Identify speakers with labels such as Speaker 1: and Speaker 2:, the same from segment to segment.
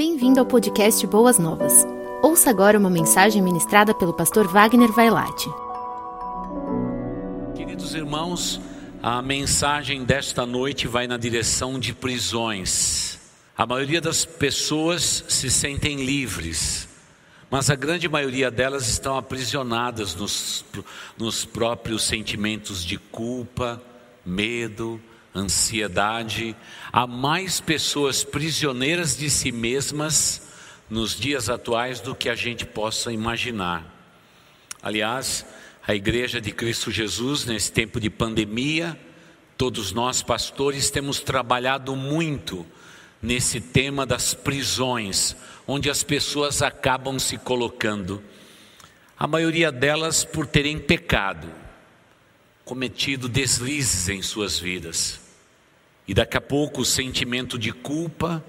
Speaker 1: Bem-vindo ao podcast Boas Novas. Ouça agora uma mensagem ministrada pelo pastor Wagner Vailate.
Speaker 2: Queridos irmãos, a mensagem desta noite vai na direção de prisões. A maioria das pessoas se sentem livres, mas a grande maioria delas estão aprisionadas nos, nos próprios sentimentos de culpa, medo, ansiedade. Há mais pessoas prisioneiras de si mesmas nos dias atuais do que a gente possa imaginar. Aliás, a Igreja de Cristo Jesus, nesse tempo de pandemia, todos nós pastores temos trabalhado muito nesse tema das prisões, onde as pessoas acabam se colocando. A maioria delas por terem pecado, cometido deslizes em suas vidas. E daqui a pouco o sentimento de culpa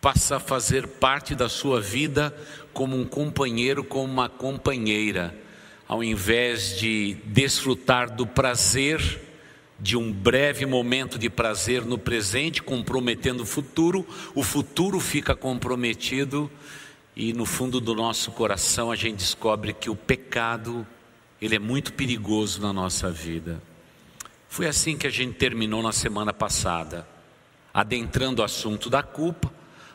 Speaker 2: passa a fazer parte da sua vida como um companheiro, como uma companheira, ao invés de desfrutar do prazer de um breve momento de prazer no presente, comprometendo o futuro, o futuro fica comprometido e no fundo do nosso coração a gente descobre que o pecado ele é muito perigoso na nossa vida. Foi assim que a gente terminou na semana passada, adentrando o assunto da culpa,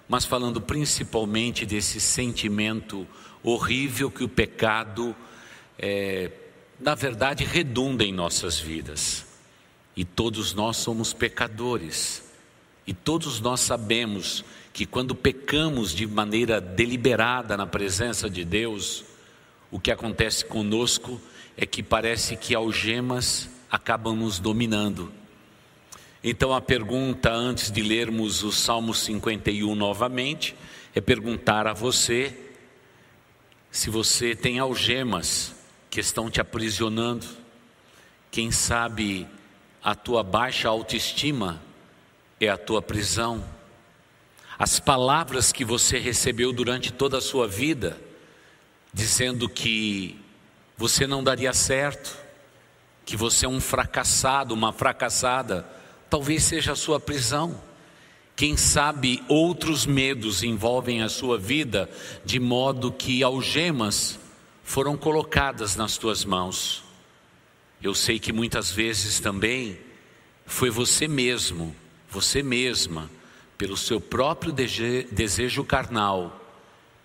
Speaker 2: mas falando principalmente desse sentimento horrível que o pecado, é, na verdade, redunda em nossas vidas. E todos nós somos pecadores, e todos nós sabemos que quando pecamos de maneira deliberada na presença de Deus, o que acontece conosco é que parece que algemas acabam nos dominando. Então a pergunta antes de lermos o Salmo 51 novamente é perguntar a você se você tem algemas que estão te aprisionando. Quem sabe a tua baixa autoestima é a tua prisão. As palavras que você recebeu durante toda a sua vida, dizendo que você não daria certo, que você é um fracassado, uma fracassada, talvez seja a sua prisão. Quem sabe outros medos envolvem a sua vida, de modo que algemas foram colocadas nas tuas mãos. Eu sei que muitas vezes também foi você mesmo, você mesma, pelo seu próprio desejo carnal,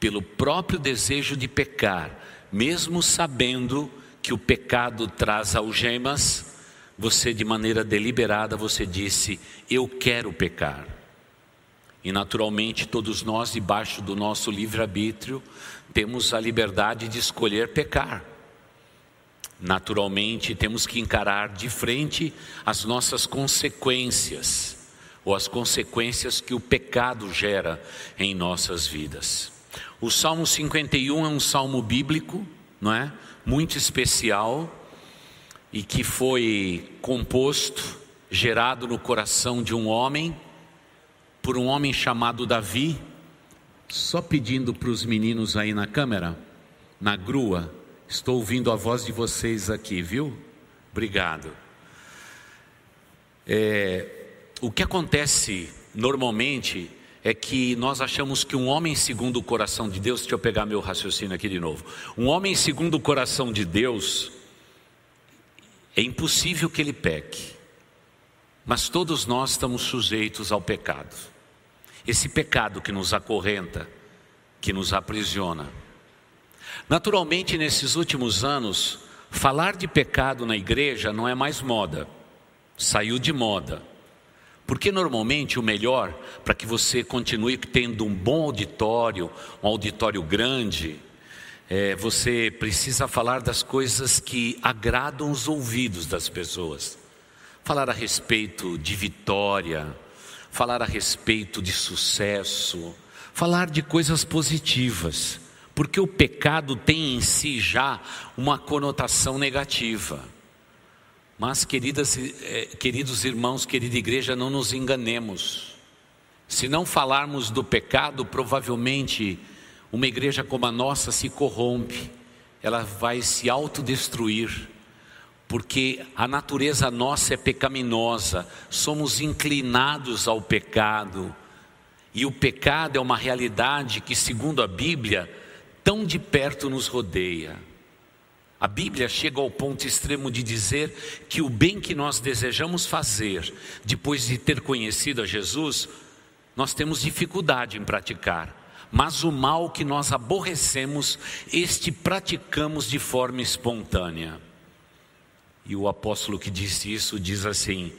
Speaker 2: pelo próprio desejo de pecar, mesmo sabendo que o pecado traz algemas, você de maneira deliberada você disse: "Eu quero pecar". E naturalmente todos nós debaixo do nosso livre-arbítrio temos a liberdade de escolher pecar. Naturalmente temos que encarar de frente as nossas consequências ou as consequências que o pecado gera em nossas vidas. O Salmo 51 é um salmo bíblico, não é? muito especial e que foi composto, gerado no coração de um homem, por um homem chamado Davi. Só pedindo para os meninos aí na câmera, na grua, estou ouvindo a voz de vocês aqui, viu? Obrigado. É, o que acontece normalmente é que nós achamos que um homem segundo o coração de Deus, deixa eu pegar meu raciocínio aqui de novo. Um homem segundo o coração de Deus, é impossível que ele peque, mas todos nós estamos sujeitos ao pecado. Esse pecado que nos acorrenta, que nos aprisiona. Naturalmente, nesses últimos anos, falar de pecado na igreja não é mais moda, saiu de moda. Porque normalmente o melhor para que você continue tendo um bom auditório, um auditório grande, é, você precisa falar das coisas que agradam os ouvidos das pessoas. Falar a respeito de vitória, falar a respeito de sucesso, falar de coisas positivas, porque o pecado tem em si já uma conotação negativa. Mas, queridas, eh, queridos irmãos, querida igreja, não nos enganemos. Se não falarmos do pecado, provavelmente uma igreja como a nossa se corrompe, ela vai se autodestruir, porque a natureza nossa é pecaminosa, somos inclinados ao pecado. E o pecado é uma realidade que, segundo a Bíblia, tão de perto nos rodeia. A Bíblia chega ao ponto extremo de dizer que o bem que nós desejamos fazer, depois de ter conhecido a Jesus, nós temos dificuldade em praticar. Mas o mal que nós aborrecemos, este praticamos de forma espontânea. E o apóstolo que disse isso diz assim: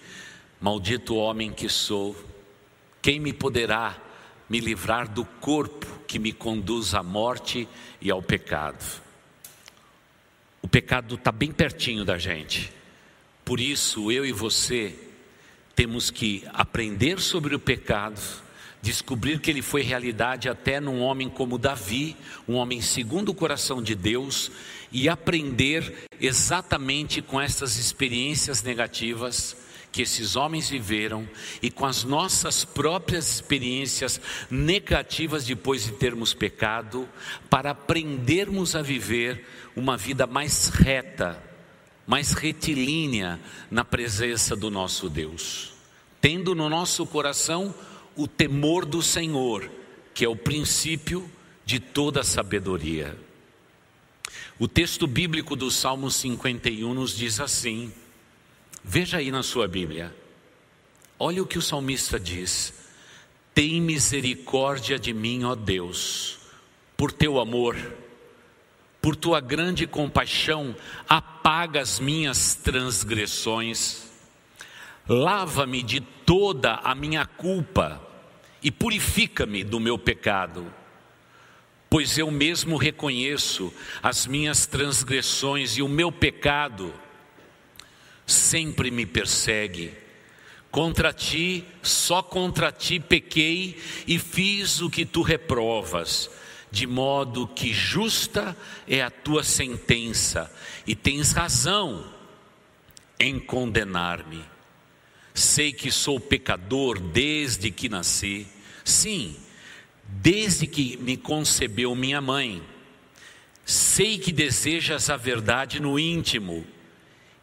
Speaker 2: Maldito homem que sou, quem me poderá me livrar do corpo que me conduz à morte e ao pecado? Pecado está bem pertinho da gente, por isso eu e você temos que aprender sobre o pecado, descobrir que ele foi realidade até num homem como Davi, um homem segundo o coração de Deus, e aprender exatamente com essas experiências negativas que esses homens viveram e com as nossas próprias experiências negativas depois de termos pecado, para aprendermos a viver uma vida mais reta, mais retilínea na presença do nosso Deus, tendo no nosso coração o temor do Senhor, que é o princípio de toda sabedoria. O texto bíblico do Salmo 51 nos diz assim: veja aí na sua Bíblia, olha o que o salmista diz: Tem misericórdia de mim, ó Deus, por teu amor, por tua grande compaixão, apaga as minhas transgressões. Lava-me de toda a minha culpa e purifica-me do meu pecado, pois eu mesmo reconheço as minhas transgressões e o meu pecado sempre me persegue. Contra ti, só contra ti pequei e fiz o que tu reprovas, de modo que justa é a tua sentença e tens razão em condenar-me. Sei que sou pecador desde que nasci. Sim, desde que me concebeu minha mãe. Sei que desejas a verdade no íntimo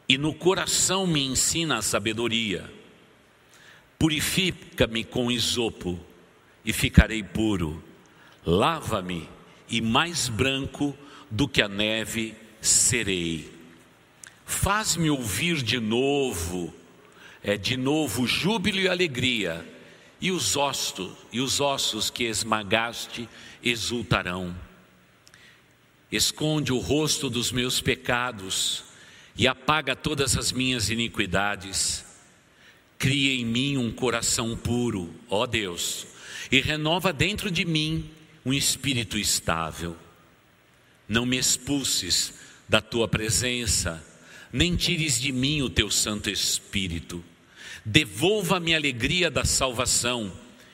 Speaker 2: e no coração me ensina a sabedoria. Purifica-me com isopo e ficarei puro. Lava-me e mais branco do que a neve serei. Faz-me ouvir de novo é de novo júbilo e alegria, e os ossos, e os ossos que esmagaste exultarão. Esconde o rosto dos meus pecados e apaga todas as minhas iniquidades. Cria em mim um coração puro, ó Deus, e renova dentro de mim um espírito estável. Não me expulses da tua presença, nem tires de mim o teu Santo Espírito. Devolva-me a alegria da salvação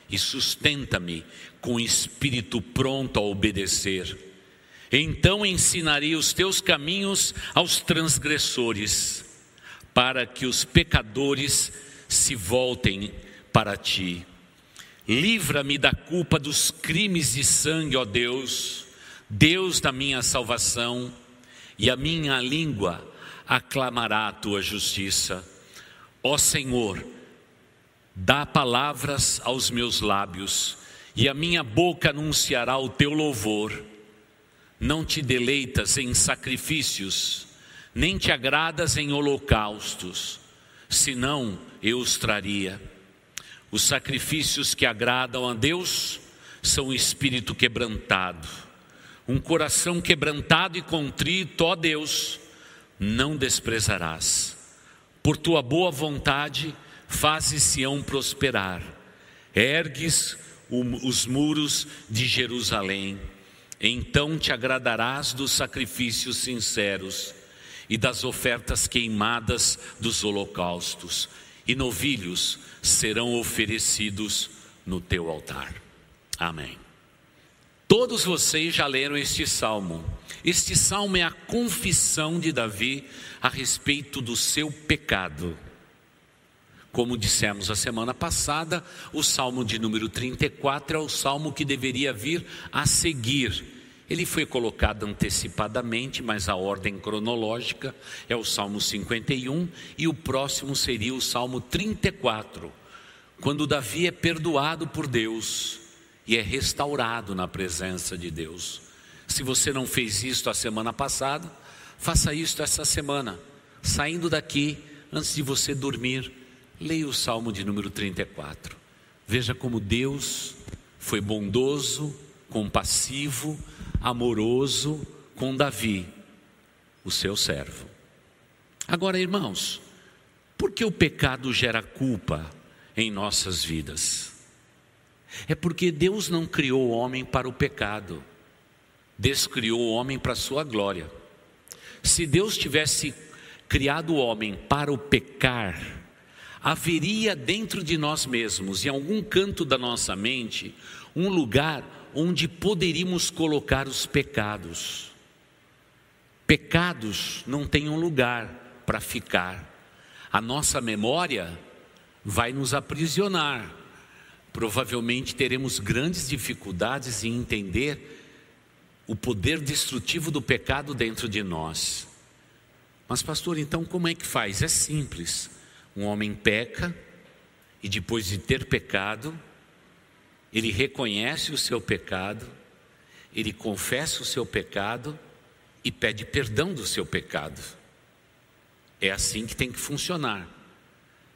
Speaker 2: e sustenta-me com espírito pronto a obedecer. Então ensinarei os teus caminhos aos transgressores, para que os pecadores se voltem para ti. Livra-me da culpa dos crimes de sangue, ó Deus, Deus da minha salvação, e a minha língua aclamará a tua justiça. Ó Senhor, dá palavras aos meus lábios, e a minha boca anunciará o teu louvor. Não te deleitas em sacrifícios, nem te agradas em holocaustos, senão eu os traria. Os sacrifícios que agradam a Deus são o espírito quebrantado, um coração quebrantado e contrito, ó Deus, não desprezarás. Por tua boa vontade, fazes Sião prosperar, ergues os muros de Jerusalém. Então te agradarás dos sacrifícios sinceros e das ofertas queimadas dos holocaustos, e novilhos serão oferecidos no teu altar. Amém. Todos vocês já leram este salmo. Este salmo é a confissão de Davi a respeito do seu pecado. Como dissemos a semana passada, o salmo de número 34 é o salmo que deveria vir a seguir. Ele foi colocado antecipadamente, mas a ordem cronológica é o salmo 51 e o próximo seria o salmo 34, quando Davi é perdoado por Deus e é restaurado na presença de Deus. Se você não fez isto a semana passada, faça isto essa semana. Saindo daqui, antes de você dormir, leia o Salmo de número 34. Veja como Deus foi bondoso, compassivo, amoroso com Davi, o seu servo. Agora, irmãos, por que o pecado gera culpa em nossas vidas? É porque Deus não criou o homem para o pecado, Deus criou o homem para a sua glória. Se Deus tivesse criado o homem para o pecar, haveria dentro de nós mesmos, em algum canto da nossa mente, um lugar onde poderíamos colocar os pecados. Pecados não têm um lugar para ficar. A nossa memória vai nos aprisionar. Provavelmente teremos grandes dificuldades em entender o poder destrutivo do pecado dentro de nós. Mas, pastor, então como é que faz? É simples. Um homem peca e depois de ter pecado, ele reconhece o seu pecado, ele confessa o seu pecado e pede perdão do seu pecado. É assim que tem que funcionar.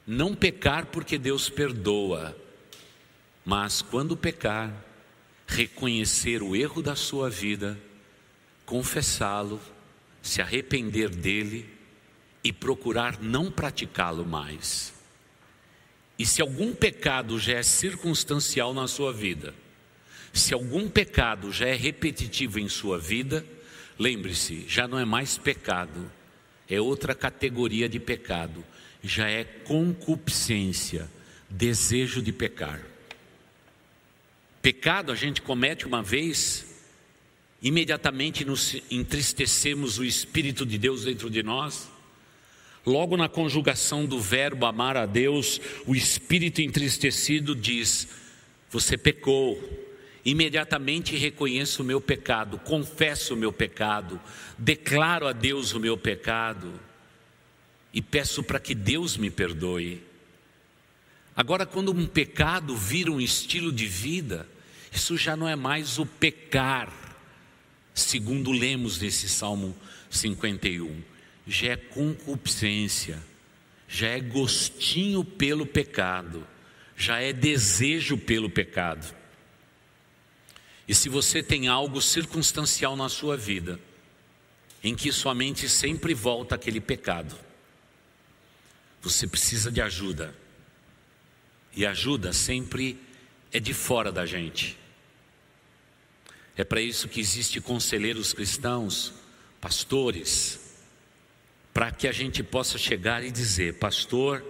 Speaker 2: Não pecar porque Deus perdoa, mas quando pecar, reconhecer o erro da sua vida, confessá-lo, se arrepender dele e procurar não praticá-lo mais. E se algum pecado já é circunstancial na sua vida, se algum pecado já é repetitivo em sua vida, lembre-se, já não é mais pecado, é outra categoria de pecado, já é concupiscência, desejo de pecar. Pecado a gente comete uma vez, imediatamente nos entristecemos o Espírito de Deus dentro de nós, Logo na conjugação do verbo amar a Deus, o espírito entristecido diz: Você pecou. Imediatamente reconheço o meu pecado, confesso o meu pecado, declaro a Deus o meu pecado e peço para que Deus me perdoe. Agora, quando um pecado vira um estilo de vida, isso já não é mais o pecar, segundo lemos nesse Salmo 51 já é concupiscência, já é gostinho pelo pecado, já é desejo pelo pecado. E se você tem algo circunstancial na sua vida, em que sua mente sempre volta àquele pecado, você precisa de ajuda. E ajuda sempre é de fora da gente. É para isso que existe conselheiros cristãos, pastores, para que a gente possa chegar e dizer: Pastor,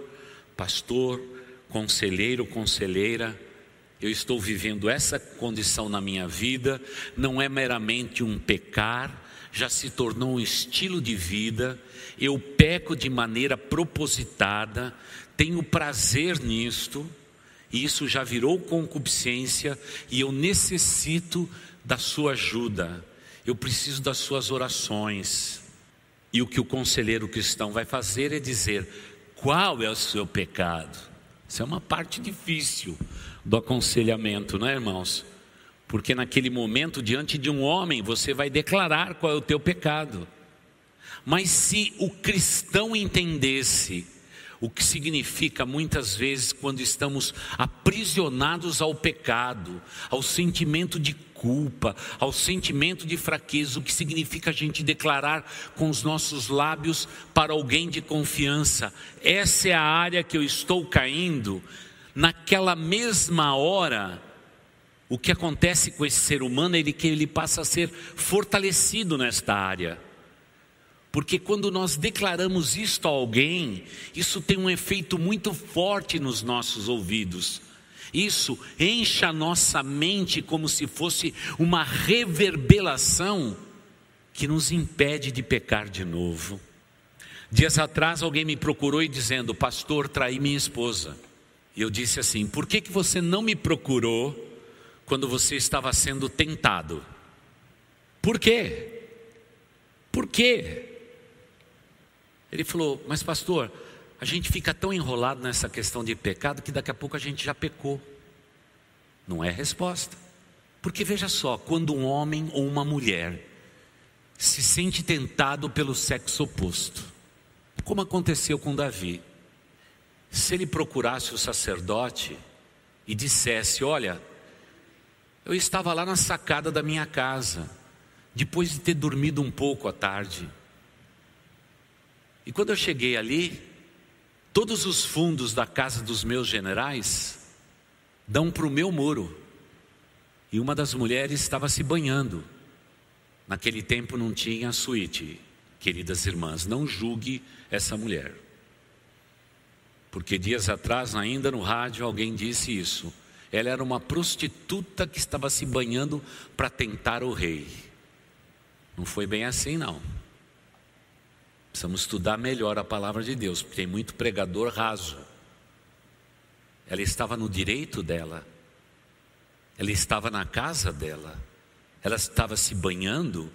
Speaker 2: pastor, conselheiro, conselheira, eu estou vivendo essa condição na minha vida, não é meramente um pecar, já se tornou um estilo de vida, eu peco de maneira propositada, tenho prazer nisto, e isso já virou concupiscência, e eu necessito da sua ajuda, eu preciso das suas orações. E o que o conselheiro cristão vai fazer é dizer: qual é o seu pecado? Isso é uma parte difícil do aconselhamento, não é, irmãos? Porque naquele momento, diante de um homem, você vai declarar qual é o teu pecado. Mas se o cristão entendesse o que significa muitas vezes quando estamos aprisionados ao pecado, ao sentimento de culpa, ao sentimento de fraqueza, o que significa a gente declarar com os nossos lábios para alguém de confiança: essa é a área que eu estou caindo. Naquela mesma hora, o que acontece com esse ser humano é que ele passa a ser fortalecido nesta área. Porque quando nós declaramos isto a alguém, isso tem um efeito muito forte nos nossos ouvidos. Isso enche a nossa mente como se fosse uma reverberação que nos impede de pecar de novo. Dias atrás alguém me procurou e dizendo: "Pastor, traí minha esposa". E eu disse assim: "Por que que você não me procurou quando você estava sendo tentado?" Por quê? Por quê? Ele falou: Mas, pastor, a gente fica tão enrolado nessa questão de pecado que daqui a pouco a gente já pecou. Não é resposta. Porque veja só, quando um homem ou uma mulher se sente tentado pelo sexo oposto, como aconteceu com Davi, se ele procurasse o sacerdote e dissesse: Olha, eu estava lá na sacada da minha casa, depois de ter dormido um pouco à tarde. E quando eu cheguei ali, todos os fundos da casa dos meus generais dão para o meu muro. E uma das mulheres estava se banhando. Naquele tempo não tinha suíte, queridas irmãs, não julgue essa mulher. Porque dias atrás, ainda no rádio, alguém disse isso. Ela era uma prostituta que estava se banhando para tentar o rei. Não foi bem assim, não. Precisamos estudar melhor a palavra de Deus, porque tem muito pregador raso. Ela estava no direito dela, ela estava na casa dela, ela estava se banhando,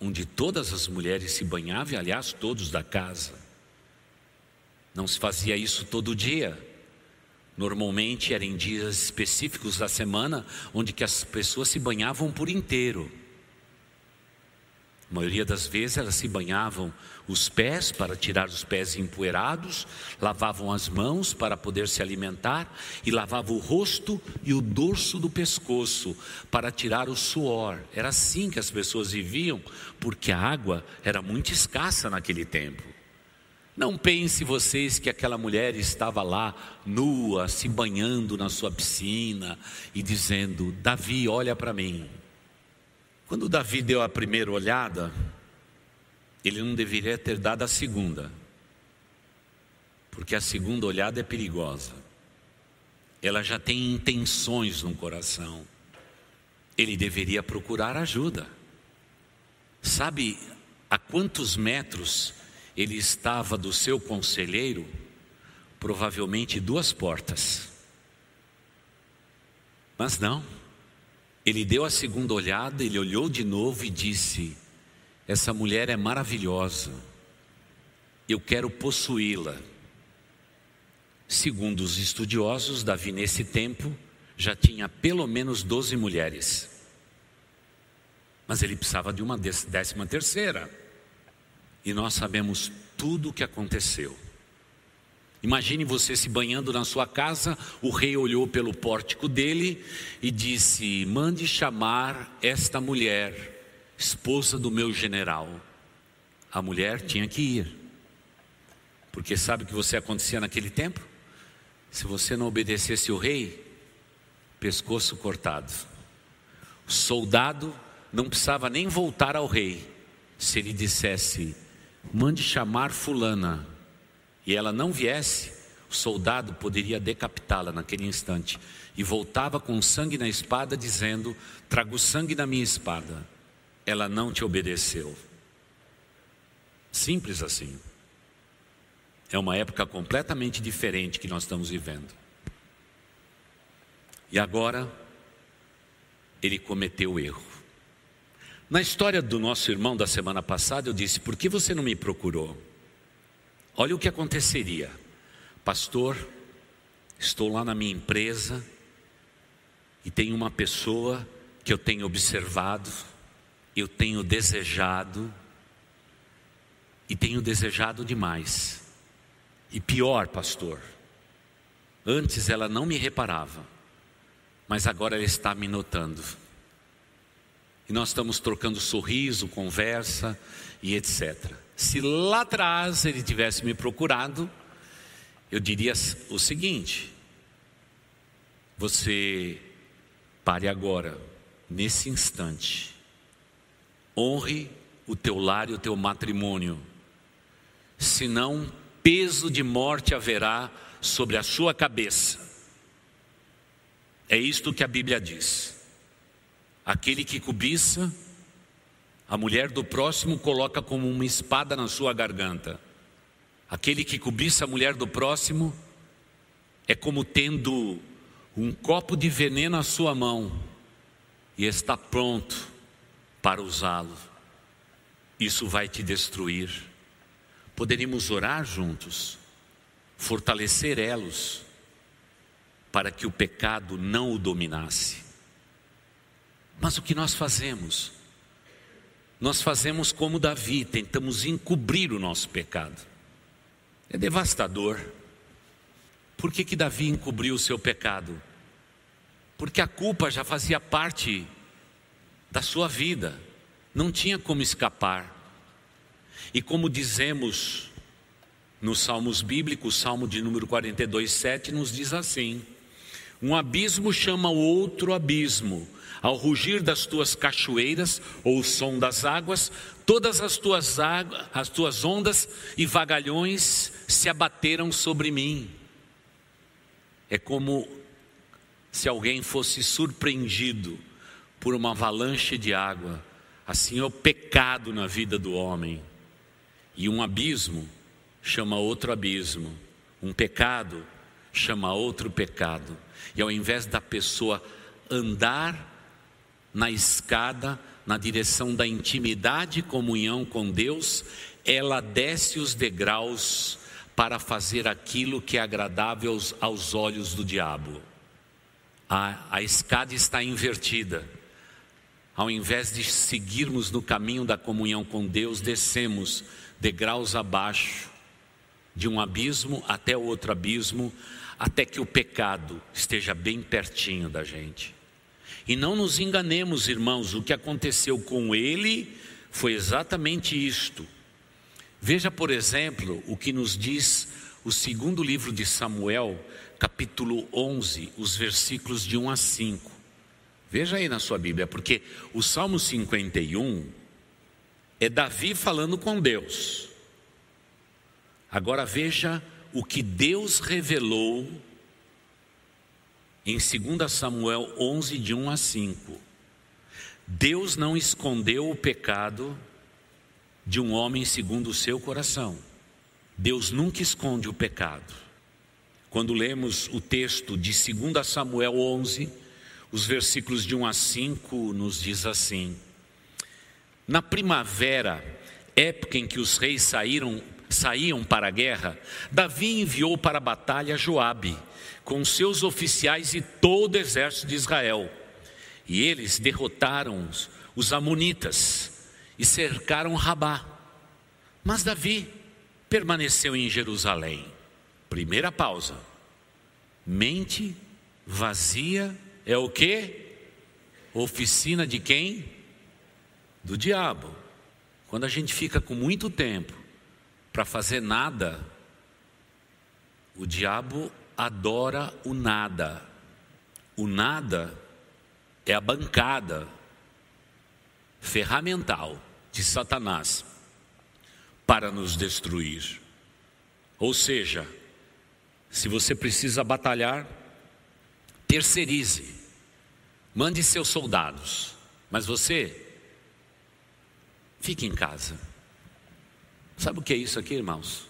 Speaker 2: onde todas as mulheres se banhavam, e aliás, todos da casa. Não se fazia isso todo dia. Normalmente eram dias específicos da semana onde que as pessoas se banhavam por inteiro. A maioria das vezes elas se banhavam os pés para tirar os pés empoeirados, lavavam as mãos para poder se alimentar e lavavam o rosto e o dorso do pescoço para tirar o suor. Era assim que as pessoas viviam, porque a água era muito escassa naquele tempo. Não pense vocês que aquela mulher estava lá, nua, se banhando na sua piscina e dizendo: Davi, olha para mim. Quando Davi deu a primeira olhada, ele não deveria ter dado a segunda, porque a segunda olhada é perigosa. Ela já tem intenções no coração. Ele deveria procurar ajuda. Sabe a quantos metros ele estava do seu conselheiro, provavelmente duas portas. Mas não, ele deu a segunda olhada, ele olhou de novo e disse: Essa mulher é maravilhosa, eu quero possuí-la. Segundo os estudiosos, Davi nesse tempo já tinha pelo menos 12 mulheres. Mas ele precisava de uma décima terceira e nós sabemos tudo o que aconteceu. Imagine você se banhando na sua casa, o rei olhou pelo pórtico dele e disse: Mande chamar esta mulher, esposa do meu general. A mulher tinha que ir, porque sabe o que você acontecia naquele tempo? Se você não obedecesse o rei, pescoço cortado. O soldado não precisava nem voltar ao rei, se ele dissesse: mande chamar Fulana, e ela não viesse, o soldado poderia decapitá-la naquele instante. E voltava com sangue na espada, dizendo: Trago sangue na minha espada. Ela não te obedeceu. Simples assim. É uma época completamente diferente que nós estamos vivendo. E agora, ele cometeu o erro. Na história do nosso irmão da semana passada, eu disse: por que você não me procurou? Olha o que aconteceria, pastor. Estou lá na minha empresa e tem uma pessoa que eu tenho observado, eu tenho desejado e tenho desejado demais. E pior, pastor, antes ela não me reparava, mas agora ela está me notando. E nós estamos trocando sorriso, conversa e etc. Se lá atrás ele tivesse me procurado, eu diria o seguinte: você pare agora, nesse instante, honre o teu lar e o teu matrimônio, senão peso de morte haverá sobre a sua cabeça. É isto que a Bíblia diz. Aquele que cobiça a mulher do próximo coloca como uma espada na sua garganta. Aquele que cobiça a mulher do próximo é como tendo um copo de veneno à sua mão e está pronto para usá-lo. Isso vai te destruir. Poderíamos orar juntos, fortalecer elos, para que o pecado não o dominasse. Mas o que nós fazemos? Nós fazemos como Davi, tentamos encobrir o nosso pecado. É devastador. Por que, que Davi encobriu o seu pecado? Porque a culpa já fazia parte da sua vida, não tinha como escapar. E como dizemos nos Salmos Bíblicos, o Salmo de número 42, 7 nos diz assim: Um abismo chama outro abismo, ao rugir das tuas cachoeiras ou o som das águas, todas as tuas, águas, as tuas ondas e vagalhões se abateram sobre mim. É como se alguém fosse surpreendido por uma avalanche de água. Assim é o pecado na vida do homem. E um abismo chama outro abismo. Um pecado chama outro pecado. E ao invés da pessoa andar na escada, na direção da intimidade e comunhão com Deus, ela desce os degraus para fazer aquilo que é agradável aos, aos olhos do diabo. A, a escada está invertida. Ao invés de seguirmos no caminho da comunhão com Deus, descemos degraus abaixo, de um abismo até outro abismo, até que o pecado esteja bem pertinho da gente. E não nos enganemos, irmãos, o que aconteceu com ele foi exatamente isto. Veja, por exemplo, o que nos diz o segundo livro de Samuel, capítulo 11, os versículos de 1 a 5. Veja aí na sua Bíblia, porque o Salmo 51 é Davi falando com Deus. Agora veja o que Deus revelou em 2 Samuel 11, de 1 a 5. Deus não escondeu o pecado de um homem segundo o seu coração. Deus nunca esconde o pecado. Quando lemos o texto de 2 Samuel 11, os versículos de 1 a 5 nos diz assim: Na primavera, época em que os reis saíram saíam para a guerra, Davi enviou para a batalha Joabe, com seus oficiais e todo o exército de Israel. E eles derrotaram os amonitas e cercaram Rabá. Mas Davi permaneceu em Jerusalém. Primeira pausa. Mente vazia é o que? Oficina de quem? Do diabo. Quando a gente fica com muito tempo para fazer nada, o diabo adora o nada. O nada é a bancada ferramental de Satanás para nos destruir. Ou seja, se você precisa batalhar, terceirize, mande seus soldados, mas você fique em casa. Sabe o que é isso aqui, irmãos?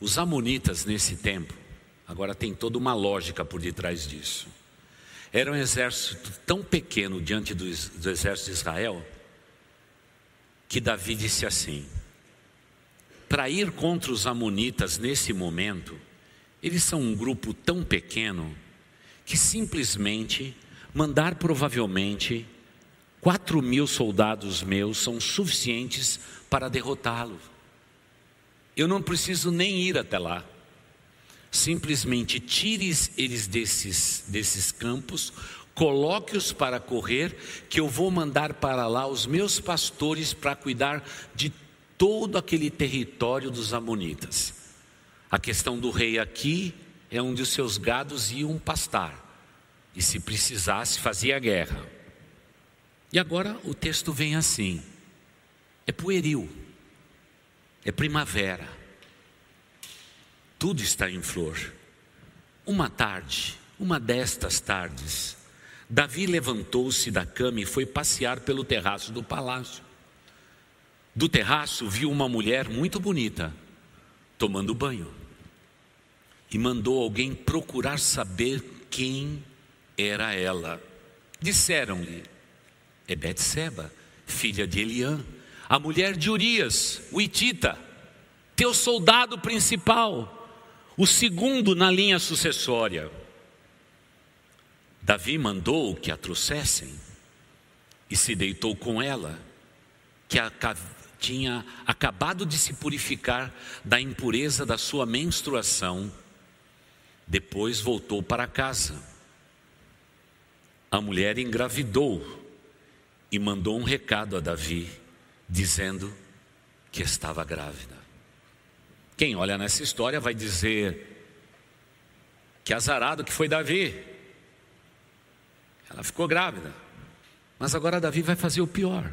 Speaker 2: Os amonitas nesse tempo, agora tem toda uma lógica por detrás disso. Era um exército tão pequeno diante do, do exército de Israel, que Davi disse assim: para ir contra os amonitas nesse momento, eles são um grupo tão pequeno que simplesmente mandar provavelmente quatro mil soldados meus são suficientes para derrotá-lo. Eu não preciso nem ir até lá. Simplesmente tire eles desses, desses campos, coloque-os para correr, que eu vou mandar para lá os meus pastores para cuidar de todo aquele território dos Amonitas. A questão do rei aqui é onde os seus gados iam pastar, e se precisasse, fazia guerra. E agora o texto vem assim: é pueril, é primavera, tudo está em flor. Uma tarde, uma destas tardes, Davi levantou-se da cama e foi passear pelo terraço do palácio. Do terraço viu uma mulher muito bonita tomando banho e mandou alguém procurar saber quem era ela. Disseram-lhe: É Betseba, filha de Eliã, a mulher de Urias, o Itita, teu soldado principal, o segundo na linha sucessória. Davi mandou que a trouxessem. se deitou com ela, que tinha acabado de se purificar da impureza da sua menstruação. Depois voltou para casa. A mulher engravidou e mandou um recado a Davi, dizendo que estava grávida. Quem olha nessa história vai dizer que azarado que foi Davi. Ela ficou grávida. Mas agora Davi vai fazer o pior.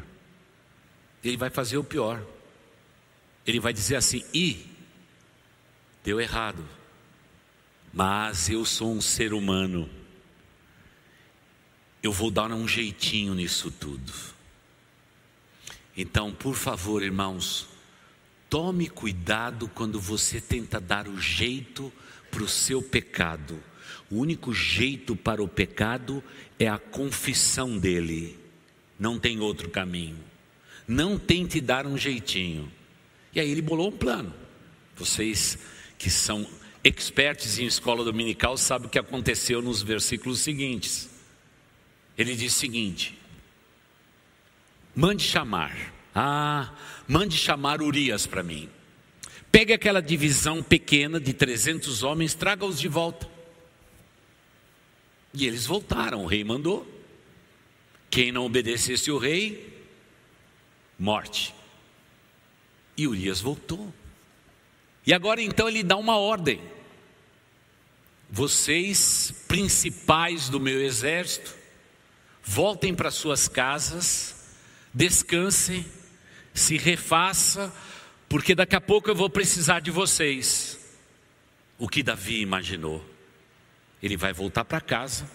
Speaker 2: Ele vai fazer o pior. Ele vai dizer assim: e deu errado. Mas eu sou um ser humano. Eu vou dar um jeitinho nisso tudo. Então, por favor, irmãos, Tome cuidado quando você tenta dar o jeito para o seu pecado. O único jeito para o pecado é a confissão dele. Não tem outro caminho. Não tente dar um jeitinho. E aí ele bolou um plano. Vocês que são expertos em escola dominical sabem o que aconteceu nos versículos seguintes. Ele diz o seguinte: mande chamar. Ah, mande chamar Urias para mim. Pegue aquela divisão pequena de 300 homens, traga-os de volta. E eles voltaram, o rei mandou. Quem não obedecesse o rei, morte. E Urias voltou. E agora então ele dá uma ordem. Vocês, principais do meu exército, voltem para suas casas, descansem se refaça, porque daqui a pouco eu vou precisar de vocês. O que Davi imaginou? Ele vai voltar para casa,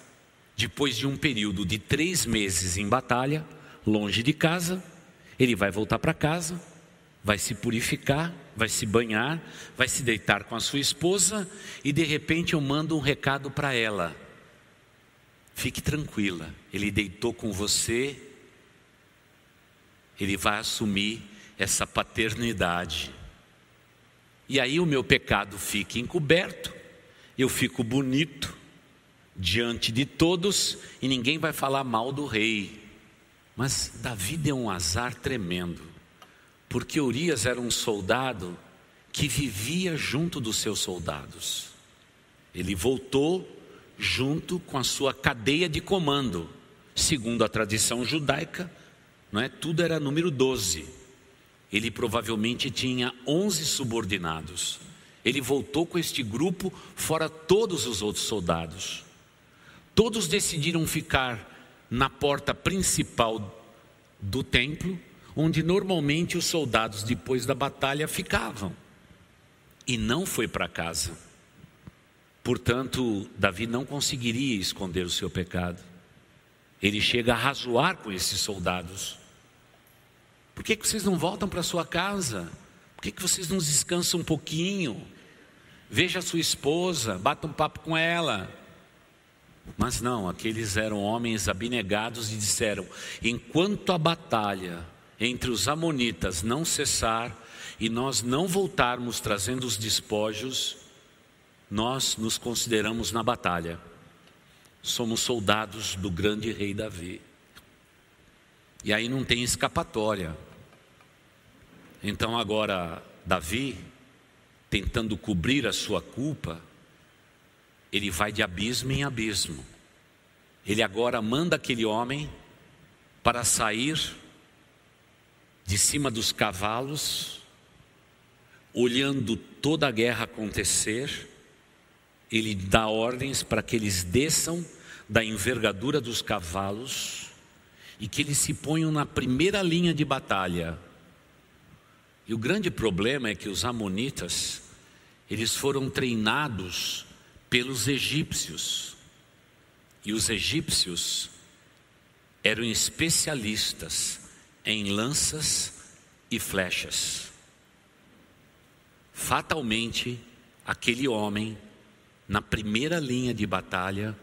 Speaker 2: depois de um período de três meses em batalha, longe de casa, ele vai voltar para casa, vai se purificar, vai se banhar, vai se deitar com a sua esposa e de repente eu mando um recado para ela. Fique tranquila, ele deitou com você ele vai assumir essa paternidade. E aí o meu pecado fica encoberto, eu fico bonito diante de todos e ninguém vai falar mal do rei. Mas Davi deu um azar tremendo, porque Urias era um soldado que vivia junto dos seus soldados. Ele voltou junto com a sua cadeia de comando, segundo a tradição judaica, não é? Tudo era número 12. Ele provavelmente tinha 11 subordinados. Ele voltou com este grupo, fora todos os outros soldados. Todos decidiram ficar na porta principal do templo, onde normalmente os soldados, depois da batalha, ficavam. E não foi para casa. Portanto, Davi não conseguiria esconder o seu pecado. Ele chega a razoar com esses soldados. Por que, que vocês não voltam para sua casa? Por que, que vocês não descansam um pouquinho? Veja a sua esposa, bata um papo com ela. Mas não, aqueles eram homens abnegados e disseram: enquanto a batalha entre os Amonitas não cessar e nós não voltarmos trazendo os despojos, nós nos consideramos na batalha. Somos soldados do grande rei Davi. E aí não tem escapatória. Então agora, Davi, tentando cobrir a sua culpa, ele vai de abismo em abismo. Ele agora manda aquele homem para sair de cima dos cavalos, olhando toda a guerra acontecer, ele dá ordens para que eles desçam da envergadura dos cavalos e que eles se ponham na primeira linha de batalha. E o grande problema é que os amonitas, eles foram treinados pelos egípcios. E os egípcios eram especialistas em lanças e flechas. Fatalmente, aquele homem, na primeira linha de batalha,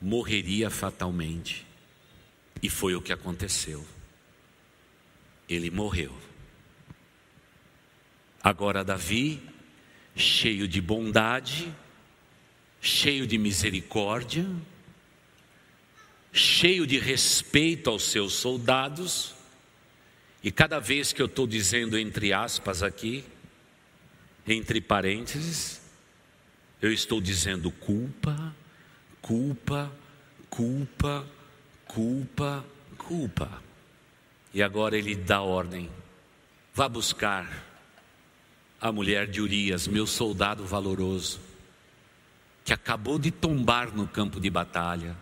Speaker 2: morreria fatalmente. E foi o que aconteceu. Ele morreu. Agora, Davi, cheio de bondade, cheio de misericórdia, cheio de respeito aos seus soldados, e cada vez que eu estou dizendo entre aspas aqui, entre parênteses, eu estou dizendo culpa, culpa, culpa, culpa, culpa. E agora ele dá ordem: vá buscar a mulher de Urias, meu soldado valoroso, que acabou de tombar no campo de batalha.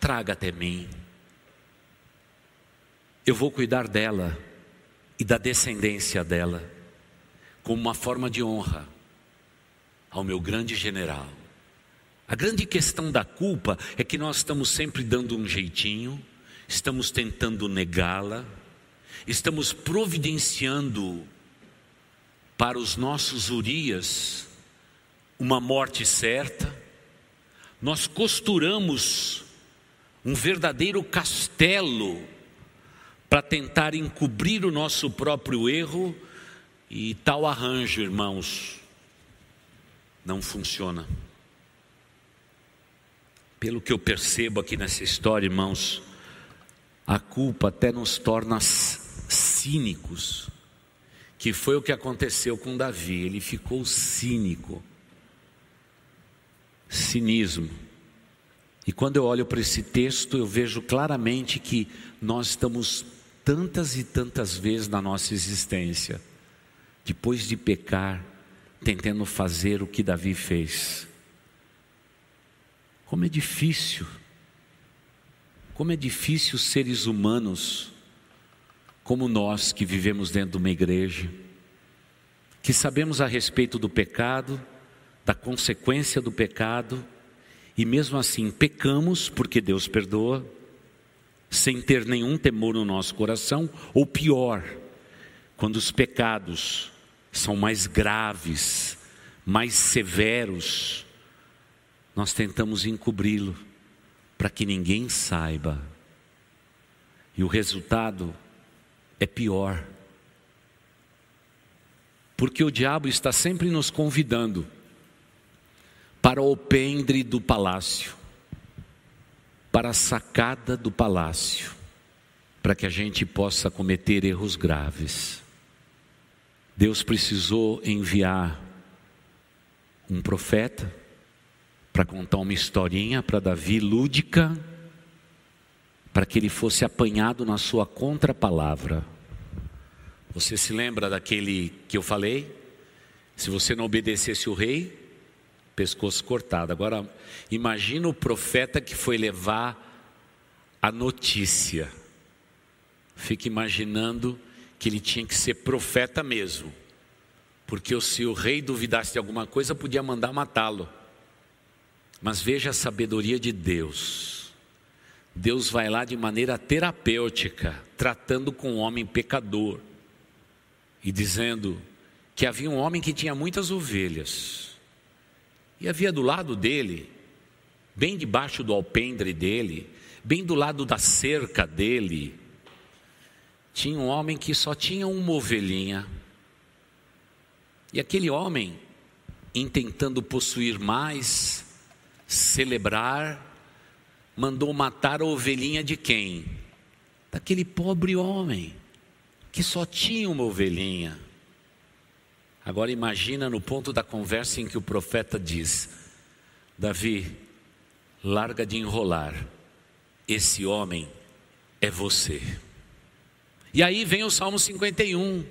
Speaker 2: Traga até mim. Eu vou cuidar dela e da descendência dela, como uma forma de honra ao meu grande general. A grande questão da culpa é que nós estamos sempre dando um jeitinho, estamos tentando negá-la, estamos providenciando para os nossos Urias uma morte certa, nós costuramos um verdadeiro castelo para tentar encobrir o nosso próprio erro e tal arranjo, irmãos, não funciona. Pelo que eu percebo aqui nessa história, irmãos, a culpa até nos torna cínicos que foi o que aconteceu com Davi. Ele ficou cínico. Cinismo. E quando eu olho para esse texto, eu vejo claramente que nós estamos tantas e tantas vezes na nossa existência, depois de pecar, tentando fazer o que Davi fez. Como é difícil, como é difícil seres humanos como nós que vivemos dentro de uma igreja, que sabemos a respeito do pecado, da consequência do pecado, e mesmo assim pecamos porque Deus perdoa, sem ter nenhum temor no nosso coração, ou pior, quando os pecados são mais graves, mais severos, nós tentamos encobri-lo para que ninguém saiba. E o resultado é pior. Porque o diabo está sempre nos convidando para o alpendre do palácio, para a sacada do palácio, para que a gente possa cometer erros graves. Deus precisou enviar um profeta para contar uma historinha para Davi lúdica, para que ele fosse apanhado na sua contrapalavra. Você se lembra daquele que eu falei? Se você não obedecesse o rei, pescoço cortado. Agora, imagina o profeta que foi levar a notícia. Fique imaginando que ele tinha que ser profeta mesmo. Porque se o rei duvidasse de alguma coisa, podia mandar matá-lo. Mas veja a sabedoria de Deus. Deus vai lá de maneira terapêutica, tratando com o homem pecador e dizendo que havia um homem que tinha muitas ovelhas, e havia do lado dele, bem debaixo do alpendre dele, bem do lado da cerca dele, tinha um homem que só tinha uma ovelhinha. E aquele homem, intentando possuir mais, celebrar, mandou matar a ovelhinha de quem? Daquele pobre homem que só tinha uma ovelhinha. Agora imagina no ponto da conversa em que o profeta diz: Davi, larga de enrolar, esse homem é você. E aí vem o Salmo 51.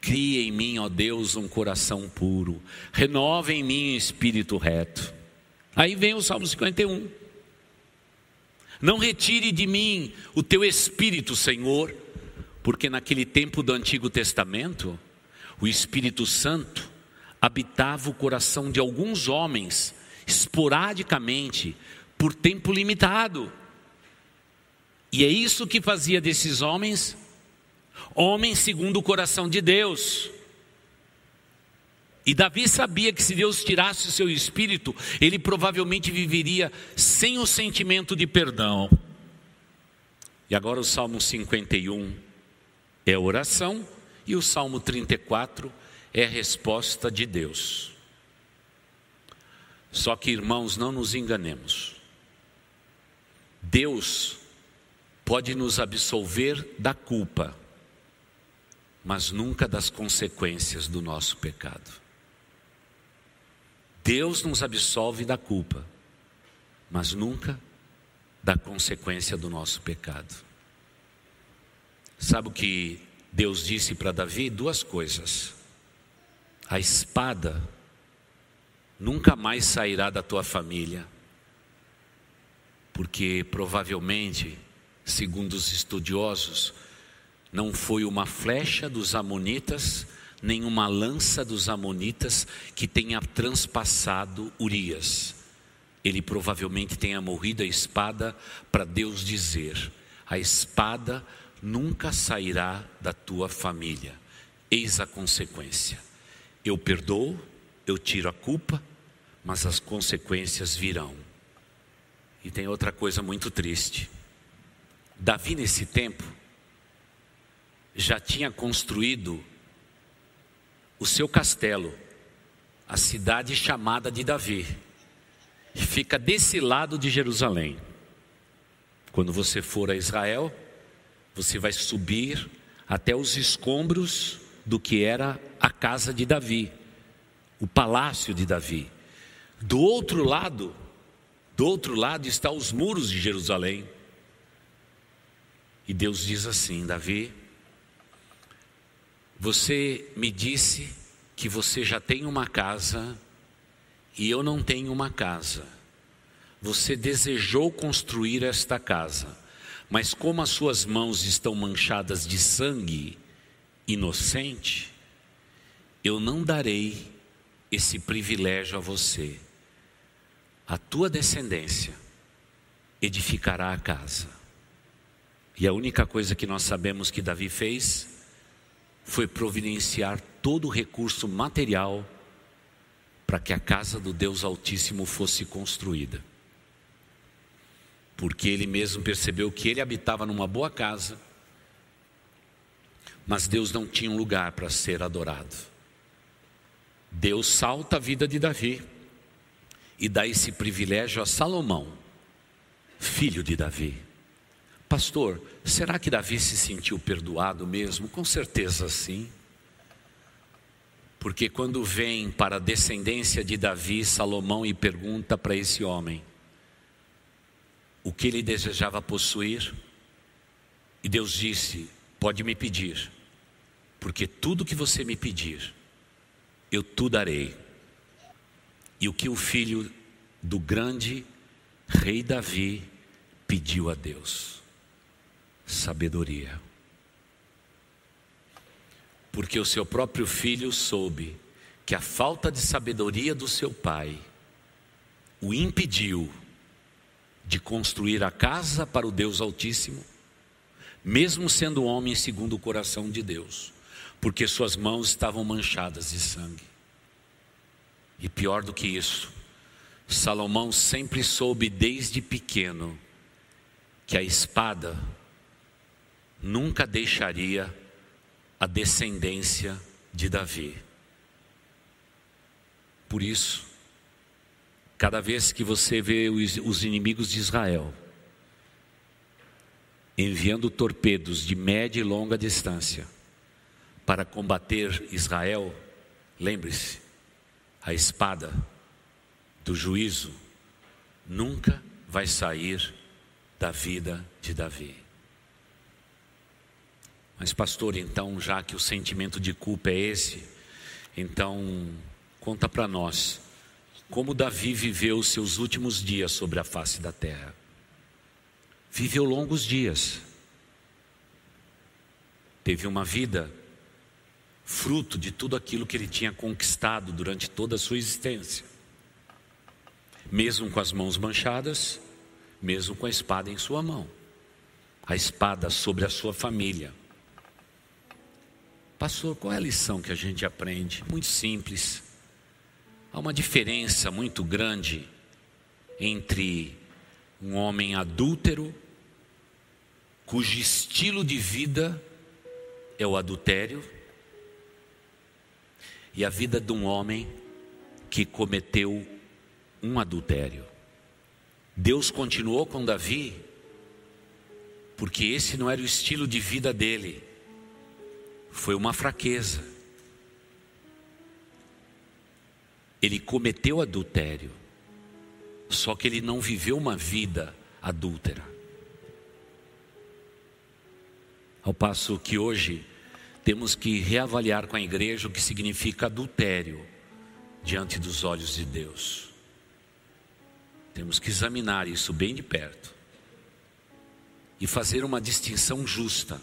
Speaker 2: Cria em mim, ó Deus, um coração puro, renova em mim um espírito reto. Aí vem o Salmo 51. Não retire de mim o teu espírito, Senhor, porque naquele tempo do Antigo Testamento, o Espírito Santo habitava o coração de alguns homens, esporadicamente, por tempo limitado. E é isso que fazia desses homens homens segundo o coração de Deus. E Davi sabia que se Deus tirasse o seu espírito, ele provavelmente viveria sem o sentimento de perdão. E agora o Salmo 51 é oração e o Salmo 34 é resposta de Deus. Só que, irmãos, não nos enganemos. Deus pode nos absolver da culpa, mas nunca das consequências do nosso pecado. Deus nos absolve da culpa, mas nunca da consequência do nosso pecado. Sabe o que Deus disse para Davi? Duas coisas. A espada nunca mais sairá da tua família, porque provavelmente, segundo os estudiosos, não foi uma flecha dos Amonitas, nem uma lança dos Amonitas que tenha transpassado Urias. Ele provavelmente tenha morrido a espada para Deus dizer: a espada nunca sairá da tua família. Eis a consequência. Eu perdoo, eu tiro a culpa, mas as consequências virão. E tem outra coisa muito triste. Davi, nesse tempo, já tinha construído o seu castelo, a cidade chamada de Davi, que fica desse lado de Jerusalém. Quando você for a Israel, você vai subir até os escombros do que era a casa de Davi, o palácio de Davi. Do outro lado, do outro lado está os muros de Jerusalém. E Deus diz assim: Davi, você me disse que você já tem uma casa e eu não tenho uma casa. Você desejou construir esta casa, mas como as suas mãos estão manchadas de sangue inocente, eu não darei esse privilégio a você. A tua descendência edificará a casa. E a única coisa que nós sabemos que Davi fez foi providenciar todo o recurso material para que a casa do Deus Altíssimo fosse construída. Porque ele mesmo percebeu que ele habitava numa boa casa, mas Deus não tinha um lugar para ser adorado. Deus salta a vida de Davi e dá esse privilégio a Salomão, filho de Davi. Pastor, será que Davi se sentiu perdoado mesmo? Com certeza sim. Porque quando vem para a descendência de Davi, Salomão e pergunta para esse homem o que ele desejava possuir, e Deus disse: Pode me pedir, porque tudo que você me pedir, eu tu darei. E o que o filho do grande rei Davi pediu a Deus? Sabedoria. Porque o seu próprio filho soube que a falta de sabedoria do seu pai o impediu de construir a casa para o Deus Altíssimo, mesmo sendo homem segundo o coração de Deus, porque suas mãos estavam manchadas de sangue. E pior do que isso, Salomão sempre soube desde pequeno que a espada nunca deixaria a descendência de Davi. Por isso, cada vez que você vê os inimigos de Israel enviando torpedos de média e longa distância para combater Israel, lembre-se, a espada do juízo nunca vai sair da vida de Davi. Mas, pastor, então, já que o sentimento de culpa é esse, então, conta para nós como Davi viveu os seus últimos dias sobre a face da terra. Viveu longos dias, teve uma vida fruto de tudo aquilo que ele tinha conquistado durante toda a sua existência. Mesmo com as mãos manchadas, mesmo com a espada em sua mão, a espada sobre a sua família. Pastor, qual é a lição que a gente aprende? Muito simples. Há uma diferença muito grande entre um homem adúltero, cujo estilo de vida é o adultério, e a vida de um homem que cometeu um adultério. Deus continuou com Davi porque esse não era o estilo de vida dele, foi uma fraqueza. Ele cometeu adultério, só que ele não viveu uma vida adúltera. Ao passo que hoje temos que reavaliar com a igreja o que significa adultério diante dos olhos de Deus. Temos que examinar isso bem de perto e fazer uma distinção justa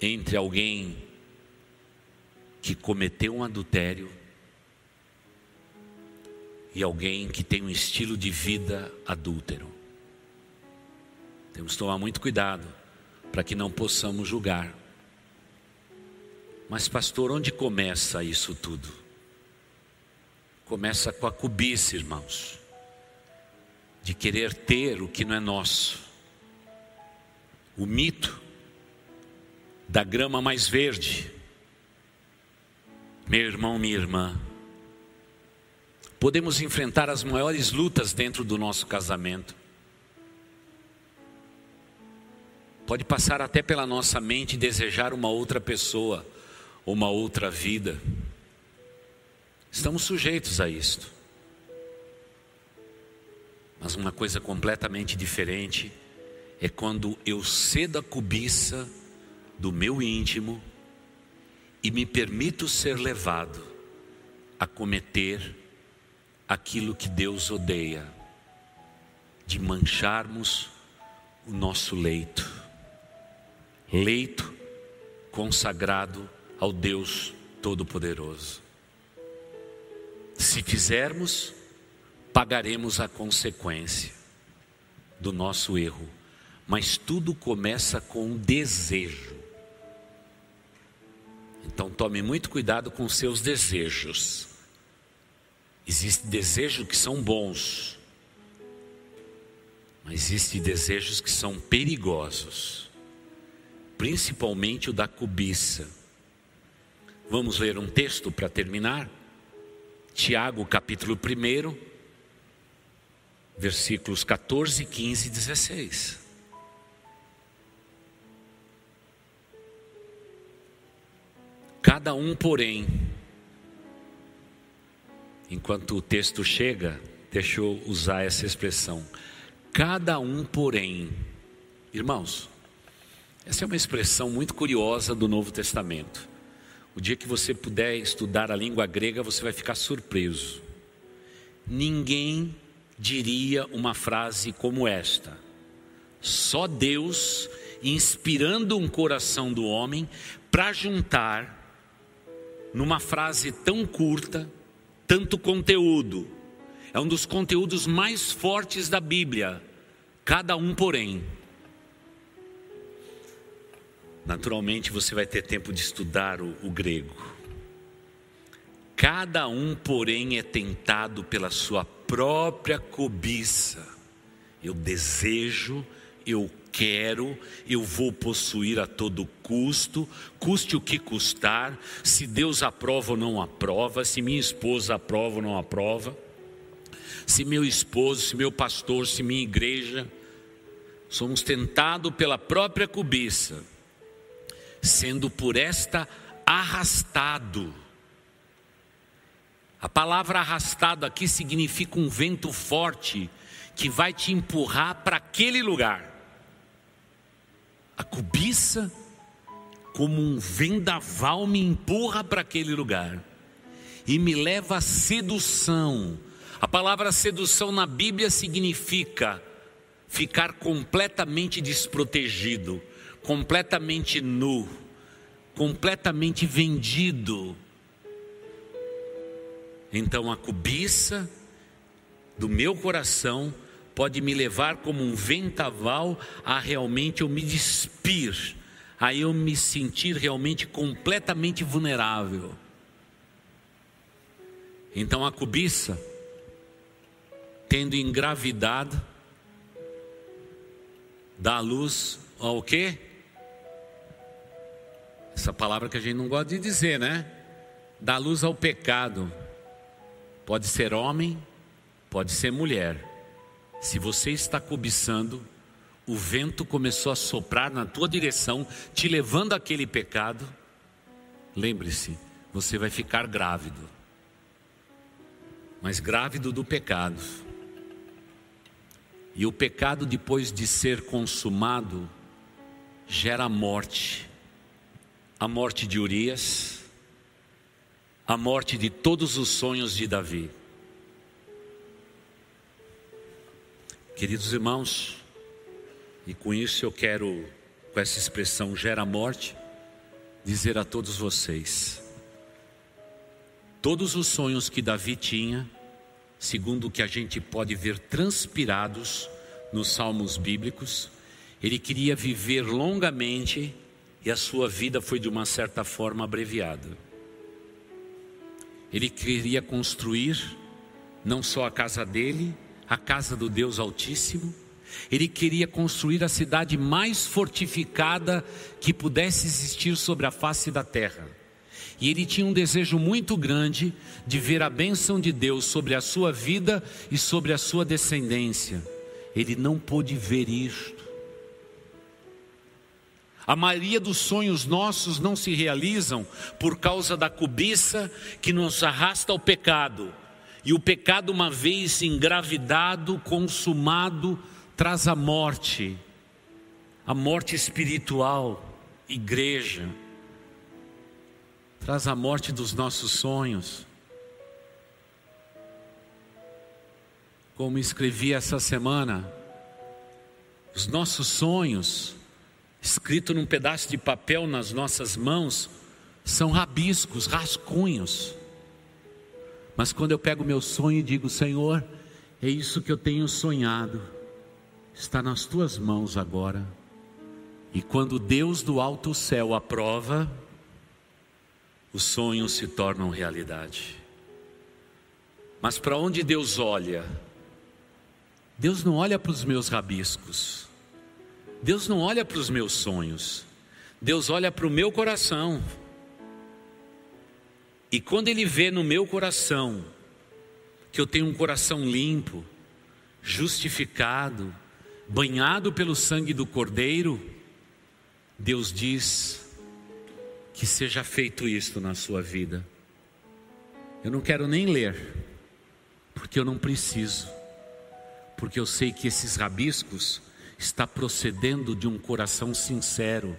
Speaker 2: entre alguém que cometeu um adultério e alguém que tem um estilo de vida adúltero. Temos que tomar muito cuidado para que não possamos julgar. Mas, pastor, onde começa isso tudo? Começa com a cobiça, irmãos, de querer ter o que não é nosso. O mito da grama mais verde. Meu irmão, minha irmã, podemos enfrentar as maiores lutas dentro do nosso casamento. Pode passar até pela nossa mente desejar uma outra pessoa, uma outra vida. Estamos sujeitos a isto. Mas uma coisa completamente diferente é quando eu cedo a cobiça do meu íntimo e me permito ser levado a cometer aquilo que Deus odeia, de mancharmos o nosso leito leito consagrado ao Deus Todo-Poderoso. Se fizermos, pagaremos a consequência do nosso erro, mas tudo começa com um desejo. Então tome muito cuidado com seus desejos. Existem desejos que são bons, mas existem desejos que são perigosos principalmente o da cobiça. Vamos ler um texto para terminar? Tiago, capítulo 1, versículos 14, 15 e 16. Cada um, porém, enquanto o texto chega, deixa eu usar essa expressão. Cada um, porém, irmãos, essa é uma expressão muito curiosa do Novo Testamento. O dia que você puder estudar a língua grega, você vai ficar surpreso. Ninguém diria uma frase como esta. Só Deus inspirando um coração do homem para juntar numa frase tão curta tanto conteúdo. É um dos conteúdos mais fortes da Bíblia. Cada um, porém, Naturalmente você vai ter tempo de estudar o, o grego. Cada um, porém, é tentado pela sua própria cobiça. Eu desejo, eu quero, eu vou possuir a todo custo, custe o que custar, se Deus aprova ou não aprova, se minha esposa aprova ou não aprova, se meu esposo, se meu pastor, se minha igreja, somos tentados pela própria cobiça sendo por esta arrastado. A palavra arrastado aqui significa um vento forte que vai te empurrar para aquele lugar. A cobiça, como um vendaval, me empurra para aquele lugar e me leva à sedução. A palavra sedução na Bíblia significa ficar completamente desprotegido, completamente nu, completamente vendido. Então a cobiça do meu coração pode me levar como um ventaval a realmente eu me despir, a eu me sentir realmente completamente vulnerável. Então a cobiça, tendo engravidado, dá luz ao quê? Essa palavra que a gente não gosta de dizer, né? Dá luz ao pecado. Pode ser homem, pode ser mulher. Se você está cobiçando, o vento começou a soprar na tua direção, te levando àquele pecado, lembre-se, você vai ficar grávido. Mas grávido do pecado. E o pecado, depois de ser consumado, gera morte. A morte de Urias, a morte de todos os sonhos de Davi. Queridos irmãos, e com isso eu quero, com essa expressão gera morte, dizer a todos vocês: todos os sonhos que Davi tinha, segundo o que a gente pode ver transpirados nos salmos bíblicos, ele queria viver longamente e a sua vida foi de uma certa forma abreviada. Ele queria construir não só a casa dele, a casa do Deus Altíssimo, ele queria construir a cidade mais fortificada que pudesse existir sobre a face da terra. E ele tinha um desejo muito grande de ver a bênção de Deus sobre a sua vida e sobre a sua descendência. Ele não pôde ver isto. A maioria dos sonhos nossos não se realizam por causa da cobiça que nos arrasta ao pecado. E o pecado, uma vez engravidado, consumado, traz a morte, a morte espiritual, igreja, traz a morte dos nossos sonhos. Como escrevi essa semana, os nossos sonhos, escrito num pedaço de papel nas nossas mãos, são rabiscos, rascunhos. Mas quando eu pego meu sonho e digo, Senhor, é isso que eu tenho sonhado está nas tuas mãos agora. E quando Deus do alto céu aprova, os sonhos se tornam realidade. Mas para onde Deus olha? Deus não olha para os meus rabiscos. Deus não olha para os meus sonhos. Deus olha para o meu coração. E quando Ele vê no meu coração que eu tenho um coração limpo, justificado, banhado pelo sangue do Cordeiro, Deus diz que seja feito isto na sua vida. Eu não quero nem ler, porque eu não preciso, porque eu sei que esses rabiscos está procedendo de um coração sincero,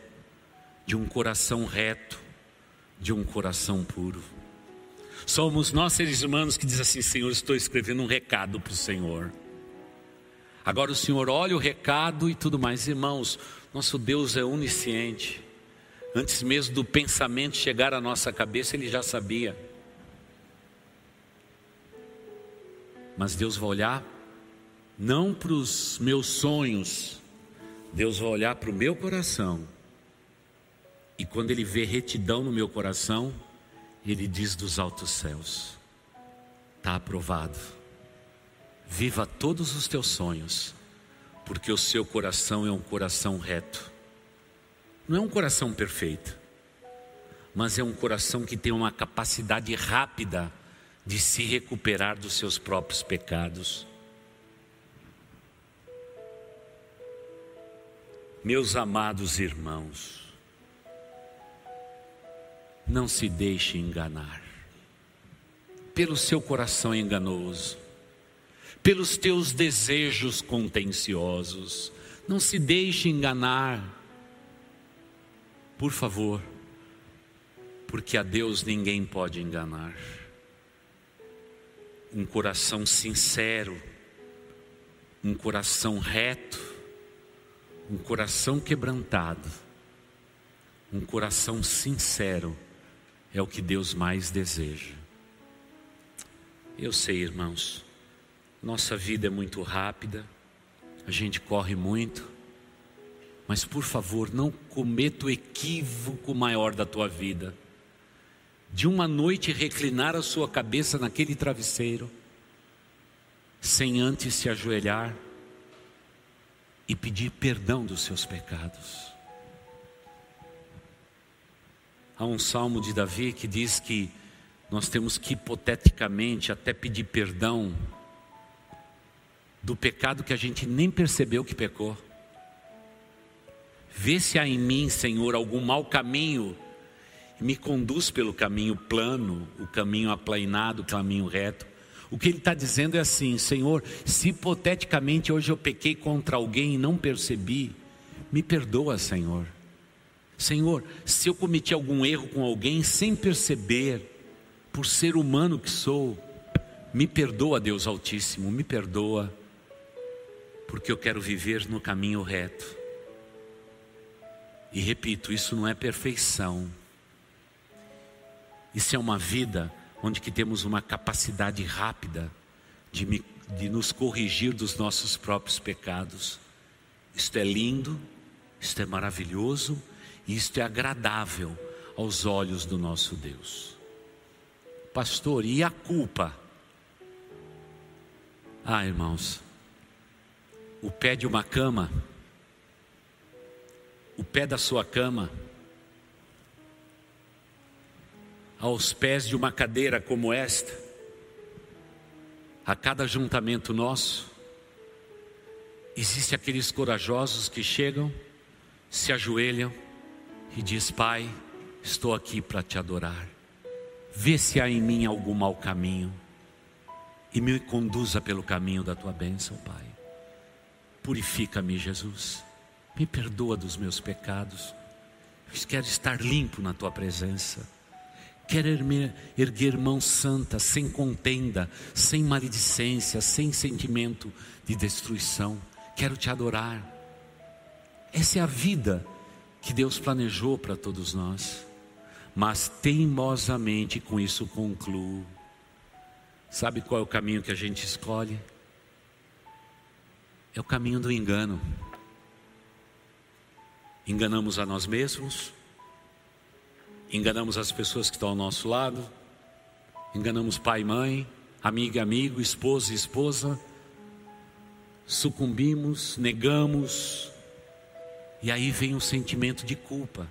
Speaker 2: de um coração reto, de um coração puro. Somos nós seres humanos que diz assim, Senhor, estou escrevendo um recado para o Senhor. Agora o Senhor olha o recado e tudo mais. Irmãos, nosso Deus é onisciente. Antes mesmo do pensamento chegar à nossa cabeça, Ele já sabia. Mas Deus vai olhar não para os meus sonhos, Deus vai olhar para o meu coração. E quando Ele vê retidão no meu coração, Ele diz dos altos céus: está aprovado Viva todos os teus sonhos, porque o seu coração é um coração reto. Não é um coração perfeito, mas é um coração que tem uma capacidade rápida de se recuperar dos seus próprios pecados. Meus amados irmãos, não se deixe enganar. Pelo seu coração enganoso. Pelos teus desejos contenciosos. Não se deixe enganar. Por favor, porque a Deus ninguém pode enganar. Um coração sincero, um coração reto, um coração quebrantado, um coração sincero é o que Deus mais deseja. Eu sei, irmãos, nossa vida é muito rápida, a gente corre muito, mas por favor, não cometa o equívoco maior da tua vida, de uma noite reclinar a sua cabeça naquele travesseiro, sem antes se ajoelhar e pedir perdão dos seus pecados. Há um salmo de Davi que diz que nós temos que hipoteticamente até pedir perdão do pecado que a gente nem percebeu que pecou. Vê se há em mim, Senhor, algum mau caminho me conduz pelo caminho plano, o caminho aplainado, o caminho reto. O que ele está dizendo é assim: Senhor, se hipoteticamente hoje eu pequei contra alguém e não percebi, me perdoa, Senhor. Senhor, se eu cometi algum erro com alguém sem perceber, por ser humano que sou, me perdoa, Deus Altíssimo, me perdoa, porque eu quero viver no caminho reto. E repito, isso não é perfeição. Isso é uma vida onde que temos uma capacidade rápida de, me, de nos corrigir dos nossos próprios pecados. Isto é lindo, isto é maravilhoso isto é agradável aos olhos do nosso Deus. Pastor, e a culpa? Ah, irmãos, o pé de uma cama, o pé da sua cama, aos pés de uma cadeira como esta, a cada juntamento nosso, existe aqueles corajosos que chegam, se ajoelham e diz: Pai, estou aqui para te adorar. Vê se há em mim algum mau caminho e me conduza pelo caminho da tua bênção, Pai. Purifica-me, Jesus. Me perdoa dos meus pecados. Eu quero estar limpo na tua presença. Quero erguer mão santa, sem contenda, sem maledicência, sem sentimento de destruição. Quero te adorar. Essa é a vida que Deus planejou para todos nós. Mas teimosamente com isso concluo. Sabe qual é o caminho que a gente escolhe? É o caminho do engano. Enganamos a nós mesmos, enganamos as pessoas que estão ao nosso lado, enganamos pai e mãe, amigo e amigo, esposa e esposa, sucumbimos, negamos, e aí vem o sentimento de culpa.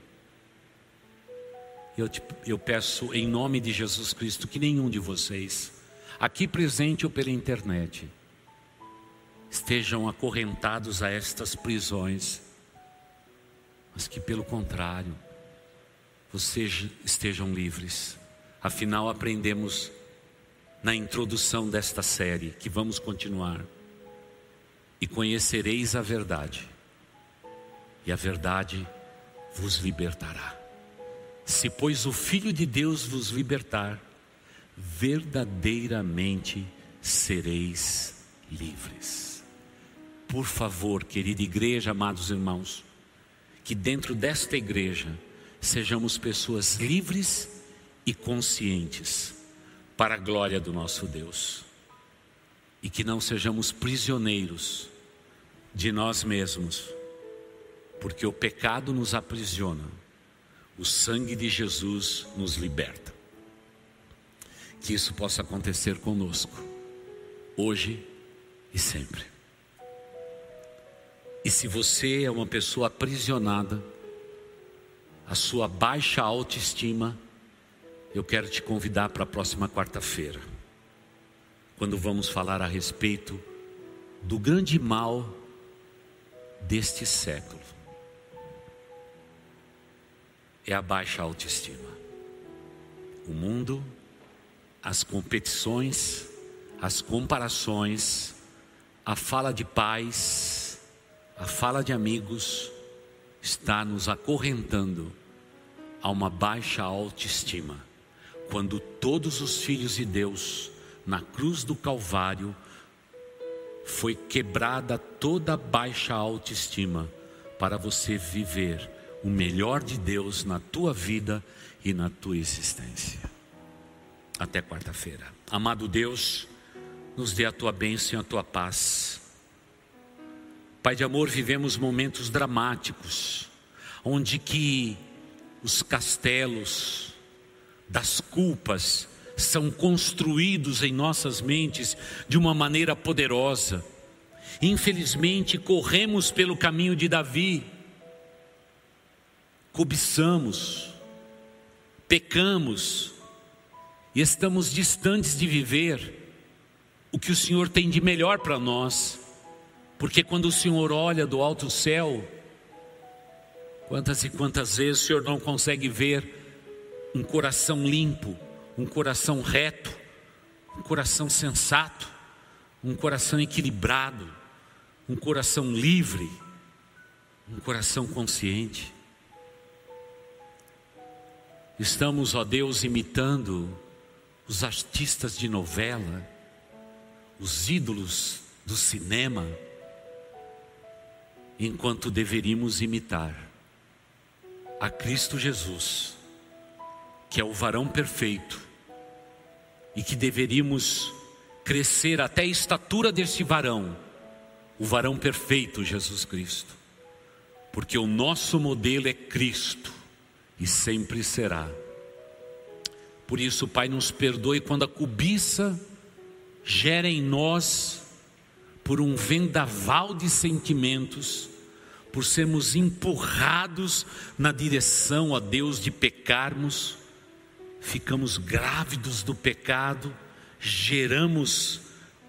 Speaker 2: Eu, te, eu peço em nome de Jesus Cristo que nenhum de vocês, aqui presente ou pela internet, estejam acorrentados a estas prisões, mas que pelo contrário, vocês estejam livres. Afinal, aprendemos na introdução desta série, que vamos continuar. E conhecereis a verdade, e a verdade vos libertará. Se, pois, o Filho de Deus vos libertar, verdadeiramente sereis livres. Por favor, querida igreja, amados irmãos, que dentro desta igreja, sejamos pessoas livres e conscientes para a glória do nosso Deus. E que não sejamos prisioneiros de nós mesmos, porque o pecado nos aprisiona, o sangue de Jesus nos liberta. Que isso possa acontecer conosco, hoje e sempre. E se você é uma pessoa aprisionada, a sua baixa autoestima, eu quero te convidar para a próxima quarta-feira, quando vamos falar a respeito do grande mal deste século. É a baixa autoestima. O mundo, as competições, as comparações, a fala de pais, a fala de amigos, está nos acorrentando a uma baixa autoestima, quando todos os filhos de Deus, na cruz do Calvário, foi quebrada toda baixa autoestima para você viver o melhor de Deus na tua vida e na tua existência. Até quarta-feira. Amado Deus, nos dê a tua bênção e a tua paz. Pai de amor, vivemos momentos dramáticos, onde que os castelos das culpas são construídos em nossas mentes de uma maneira poderosa. Infelizmente, corremos pelo caminho de Davi, cobiçamos, pecamos e estamos distantes de viver o que o Senhor tem de melhor para nós, porque quando o Senhor olha do alto céu, Quantas e quantas vezes o Senhor não consegue ver um coração limpo, um coração reto, um coração sensato, um coração equilibrado, um coração livre, um coração consciente. Estamos, ó Deus, imitando os artistas de novela, os ídolos do cinema, enquanto deveríamos imitar a Cristo Jesus, que é o varão perfeito, e que deveríamos crescer até a estatura deste varão, o varão perfeito Jesus Cristo, porque o nosso modelo é Cristo e sempre será. Por isso, Pai, nos perdoe quando a cobiça gera em nós, por um vendaval de sentimentos, por sermos empurrados na direção, a Deus, de pecarmos, ficamos grávidos do pecado, geramos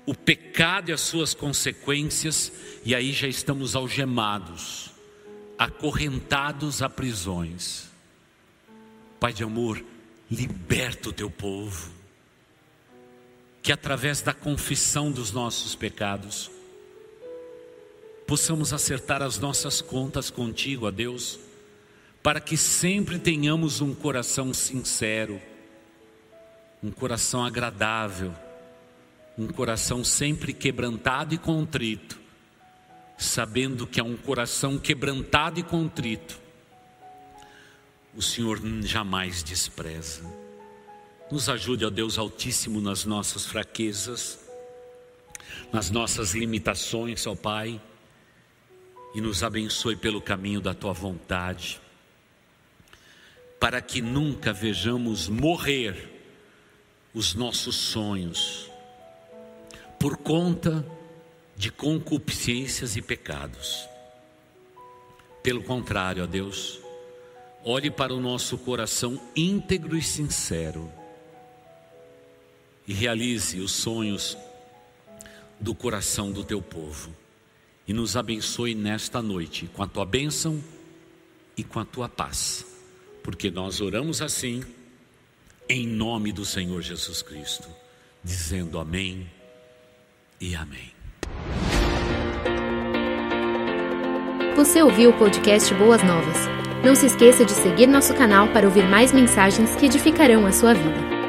Speaker 2: o pecado e as suas consequências, e aí já estamos algemados, acorrentados a prisões. Pai de amor, liberta o teu povo, que através da confissão dos nossos pecados, possamos acertar as nossas contas contigo, a Deus, para que sempre tenhamos um coração sincero, um coração agradável, um coração sempre quebrantado e contrito, sabendo que é um coração quebrantado e contrito, o Senhor jamais despreza. Nos ajude, ó Deus Altíssimo, nas nossas fraquezas, nas nossas limitações, ó Pai e nos abençoe pelo caminho da tua vontade, para que nunca vejamos morrer os nossos sonhos por conta de concupiscências e pecados. Pelo contrário, ó Deus, olhe para o nosso coração íntegro e sincero e realize os sonhos do coração do teu povo e nos abençoe nesta noite com a tua bênção e com a tua paz, porque nós oramos assim, em nome do Senhor Jesus Cristo, dizendo amém e amém.
Speaker 1: Você ouviu o podcast Boas Novas? Não se esqueça de seguir nosso canal para ouvir mais mensagens que edificarão a sua vida.